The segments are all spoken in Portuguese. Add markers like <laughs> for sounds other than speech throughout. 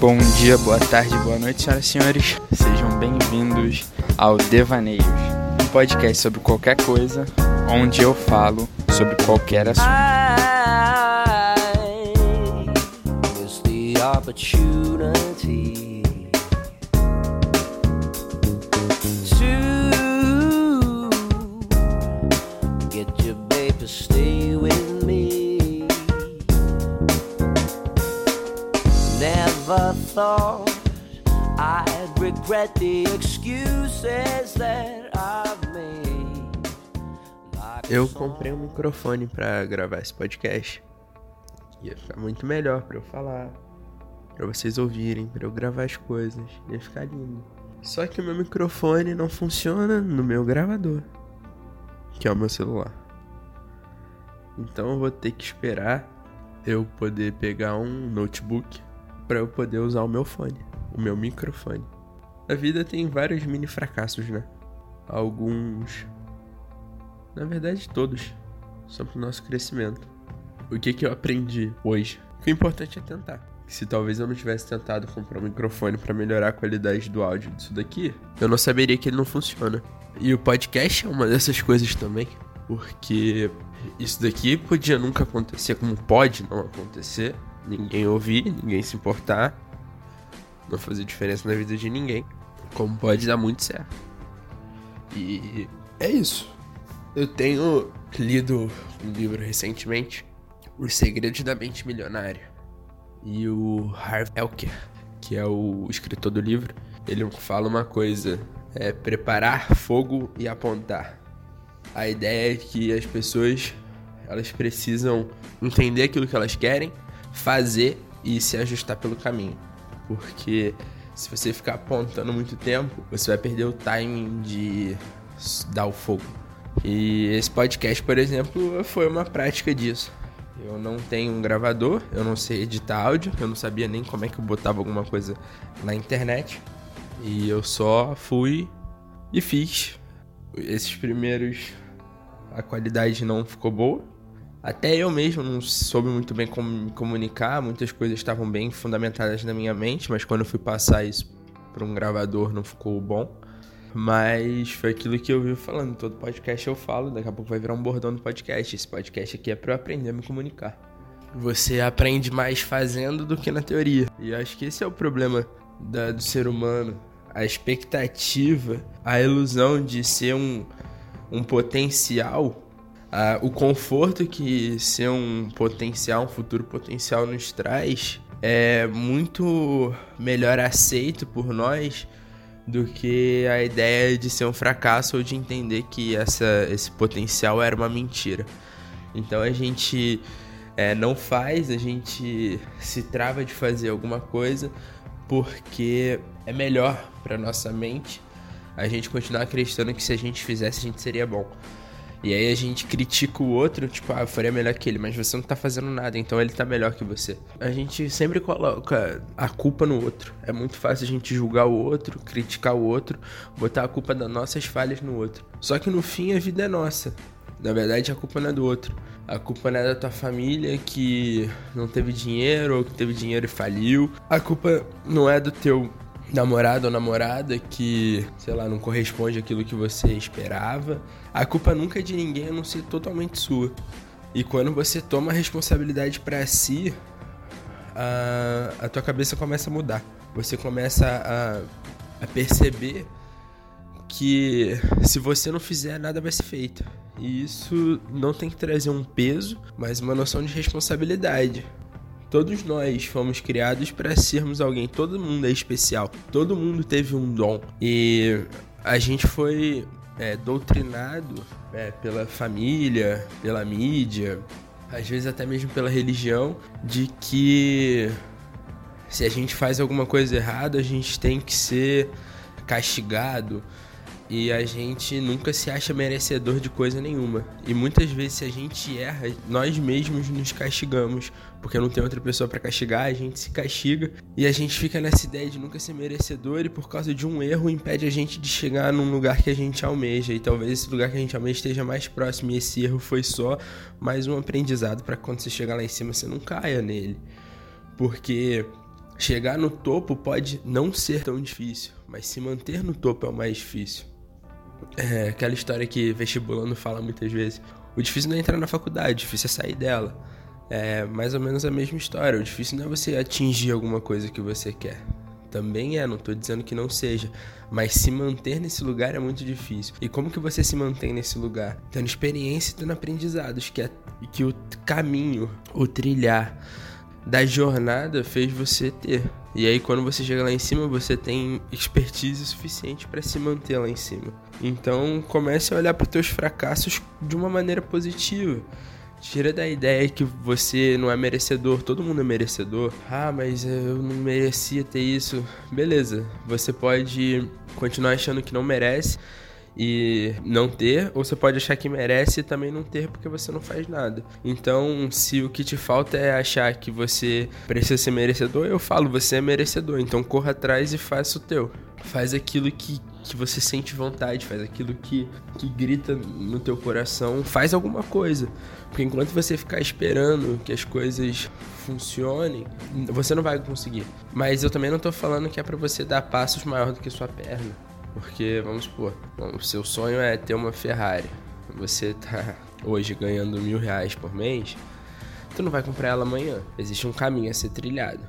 Bom dia, boa tarde, boa noite, senhoras e senhores. Sejam bem-vindos ao Devaneios, um podcast sobre qualquer coisa, onde eu falo sobre qualquer assunto. It's regret the excuses that I've made. Eu comprei um microfone pra gravar esse podcast. Ia ficar muito melhor pra eu falar, pra vocês ouvirem, pra eu gravar as coisas. Ia ficar lindo. Só que o meu microfone não funciona no meu gravador, que é o meu celular. Então eu vou ter que esperar eu poder pegar um notebook pra eu poder usar o meu fone, o meu microfone. A vida tem vários mini fracassos, né? Alguns na verdade, todos são pro nosso crescimento. O que que eu aprendi hoje? Que o importante é tentar. Se talvez eu não tivesse tentado comprar um microfone pra melhorar a qualidade do áudio disso daqui, eu não saberia que ele não funciona. E o podcast é uma dessas coisas também, porque isso daqui podia nunca acontecer, como pode não acontecer. Ninguém ouvir, ninguém se importar, não fazer diferença na vida de ninguém. Como pode dar muito certo. E é isso. Eu tenho lido um livro recentemente, Os Segredos da Mente Milionária. E o Harv Elker, que é o escritor do livro, ele fala uma coisa: é preparar fogo e apontar. A ideia é que as pessoas elas precisam entender aquilo que elas querem, fazer e se ajustar pelo caminho. Porque se você ficar apontando muito tempo, você vai perder o timing de dar o fogo. E esse podcast, por exemplo, foi uma prática disso. Eu não tenho um gravador, eu não sei editar áudio, eu não sabia nem como é que eu botava alguma coisa na internet. E eu só fui e fiz. Esses primeiros a qualidade não ficou boa. Até eu mesmo não soube muito bem como me comunicar, muitas coisas estavam bem fundamentadas na minha mente, mas quando eu fui passar isso para um gravador não ficou bom. Mas foi aquilo que eu vi falando, todo podcast eu falo, daqui a pouco vai virar um bordão do podcast. Esse podcast aqui é para eu aprender a me comunicar. Você aprende mais fazendo do que na teoria. E acho que esse é o problema da- do ser humano. A expectativa, a ilusão de ser um, um potencial, ah, o conforto que ser um potencial, um futuro potencial nos traz, é muito melhor aceito por nós do que a ideia de ser um fracasso ou de entender que essa, esse potencial era uma mentira. Então a gente é, não faz, a gente se trava de fazer alguma coisa porque é melhor para nossa mente a gente continuar acreditando que se a gente fizesse a gente seria bom. E aí a gente critica o outro, tipo, ah, eu faria melhor que ele, mas você não tá fazendo nada, então ele tá melhor que você. A gente sempre coloca a culpa no outro. É muito fácil a gente julgar o outro, criticar o outro, botar a culpa das nossas falhas no outro. Só que no fim a vida é nossa. Na verdade, a culpa não é do outro. A culpa não é da tua família que não teve dinheiro ou que teve dinheiro e faliu. A culpa não é do teu namorado ou namorada que, sei lá, não corresponde àquilo que você esperava. A culpa nunca é de ninguém a não ser totalmente sua. E quando você toma a responsabilidade pra si, a, a tua cabeça começa a mudar. Você começa a, a perceber que se você não fizer, nada vai ser feito. E isso não tem que trazer um peso, mas uma noção de responsabilidade. Todos nós fomos criados para sermos alguém. Todo mundo é especial. Todo mundo teve um dom. E a gente foi é, doutrinado é, pela família, pela mídia, às vezes até mesmo pela religião, de que se a gente faz alguma coisa errada, a gente tem que ser castigado. E a gente nunca se acha merecedor de coisa nenhuma. E muitas vezes, se a gente erra, nós mesmos nos castigamos. Porque não tem outra pessoa pra castigar, a gente se castiga. E a gente fica nessa ideia de nunca ser merecedor. E por causa de um erro, impede a gente de chegar num lugar que a gente almeja. E talvez esse lugar que a gente almeja esteja mais próximo. E esse erro foi só mais um aprendizado para quando você chegar lá em cima, você não caia nele. Porque Chegar no topo pode não ser tão difícil, mas se manter no topo é o mais difícil. É aquela história que vestibulando fala muitas vezes. O difícil não é entrar na faculdade, o difícil é sair dela. É mais ou menos a mesma história. O difícil não é você atingir alguma coisa que você quer. Também é, não estou dizendo que não seja. Mas se manter nesse lugar é muito difícil. E como que você se mantém nesse lugar? Tendo experiência e tendo aprendizados, que, é, que o caminho, o trilhar da jornada fez você ter. E aí quando você chega lá em cima, você tem expertise suficiente para se manter lá em cima. Então comece a olhar para os teus fracassos de uma maneira positiva. Tira da ideia que você não é merecedor, todo mundo é merecedor. Ah, mas eu não merecia ter isso. Beleza, você pode continuar achando que não merece e não ter, ou você pode achar que merece e também não ter porque você não faz nada. Então, se o que te falta é achar que você precisa ser merecedor, eu falo, você é merecedor, então corra atrás e faça o teu. Faz aquilo que, que você sente vontade, faz aquilo que, que grita no teu coração, faz alguma coisa. Porque enquanto você ficar esperando que as coisas funcionem, você não vai conseguir. Mas eu também não tô falando que é para você dar passos maior do que sua perna. Porque, vamos supor, o seu sonho é ter uma Ferrari. Você tá <laughs> hoje ganhando mil reais por mês, tu não vai comprar ela amanhã. Existe um caminho a ser trilhado.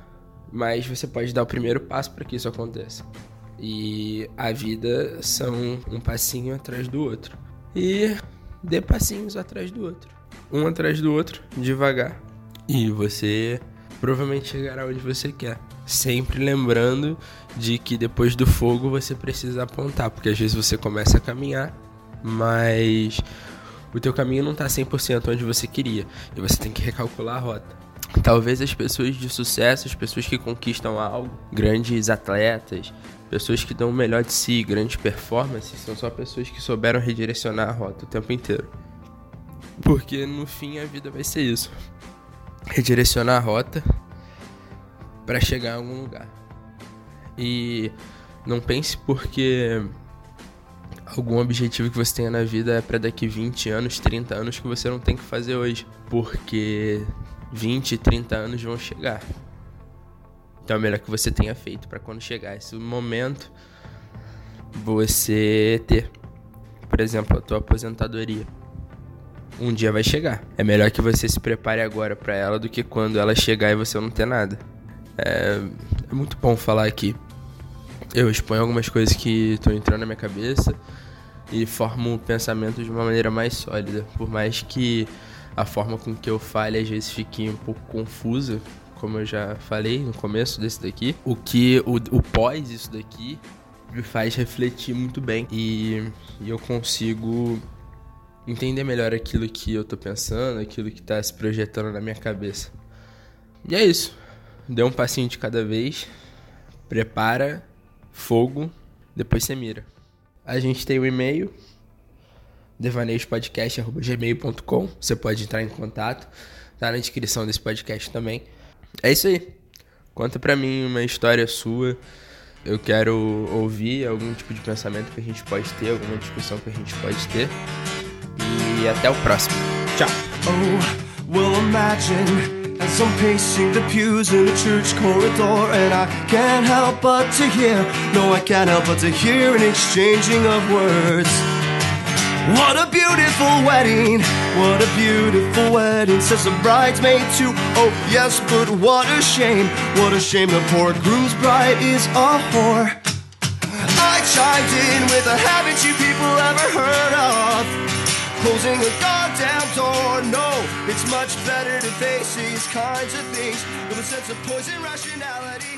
Mas você pode dar o primeiro passo para que isso aconteça. E a vida são um passinho atrás do outro. E dê passinhos atrás do outro. Um atrás do outro, devagar. E você provavelmente chegará onde você quer. Sempre lembrando de que depois do fogo você precisa apontar, porque às vezes você começa a caminhar, mas o teu caminho não está 100% onde você queria e você tem que recalcular a rota. Talvez as pessoas de sucesso, as pessoas que conquistam algo, grandes atletas, pessoas que dão o melhor de si, grandes performances, são só pessoas que souberam redirecionar a rota o tempo inteiro. Porque no fim a vida vai ser isso. Redirecionar a rota para chegar a algum lugar. E não pense porque algum objetivo que você tenha na vida é para daqui 20 anos, 30 anos que você não tem que fazer hoje, porque 20, 30 anos vão chegar. Então é melhor que você tenha feito para quando chegar esse momento você ter, por exemplo, a tua aposentadoria. Um dia vai chegar. É melhor que você se prepare agora para ela do que quando ela chegar e você não ter nada. É, é muito bom falar aqui. Eu exponho algumas coisas que estão entrando na minha cabeça e formo pensamentos de uma maneira mais sólida. Por mais que a forma com que eu fale às vezes fique um pouco confusa, como eu já falei no começo desse daqui, o que o, o pós isso daqui me faz refletir muito bem e, e eu consigo entender melhor aquilo que eu tô pensando, aquilo que tá se projetando na minha cabeça. E é isso dê um passinho de cada vez, prepara, fogo, depois você mira. A gente tem o e-mail, devaneispodcast.gmail.com, você pode entrar em contato, tá na descrição desse podcast também. É isso aí, conta pra mim uma história sua, eu quero ouvir algum tipo de pensamento que a gente pode ter, alguma discussão que a gente pode ter. E até o próximo. Tchau! Oh. As I'm pacing the pews in the church corridor And I can't help but to hear No, I can't help but to hear an exchanging of words. What a beautiful wedding What a beautiful wedding Says the bridesmaid too. Oh yes, but what a shame What a shame the poor groom's bride is a whore. I chimed in with a haven't you people ever heard of Closing a goddamn door, no It's much better to face these kinds of things With a sense of poison rationality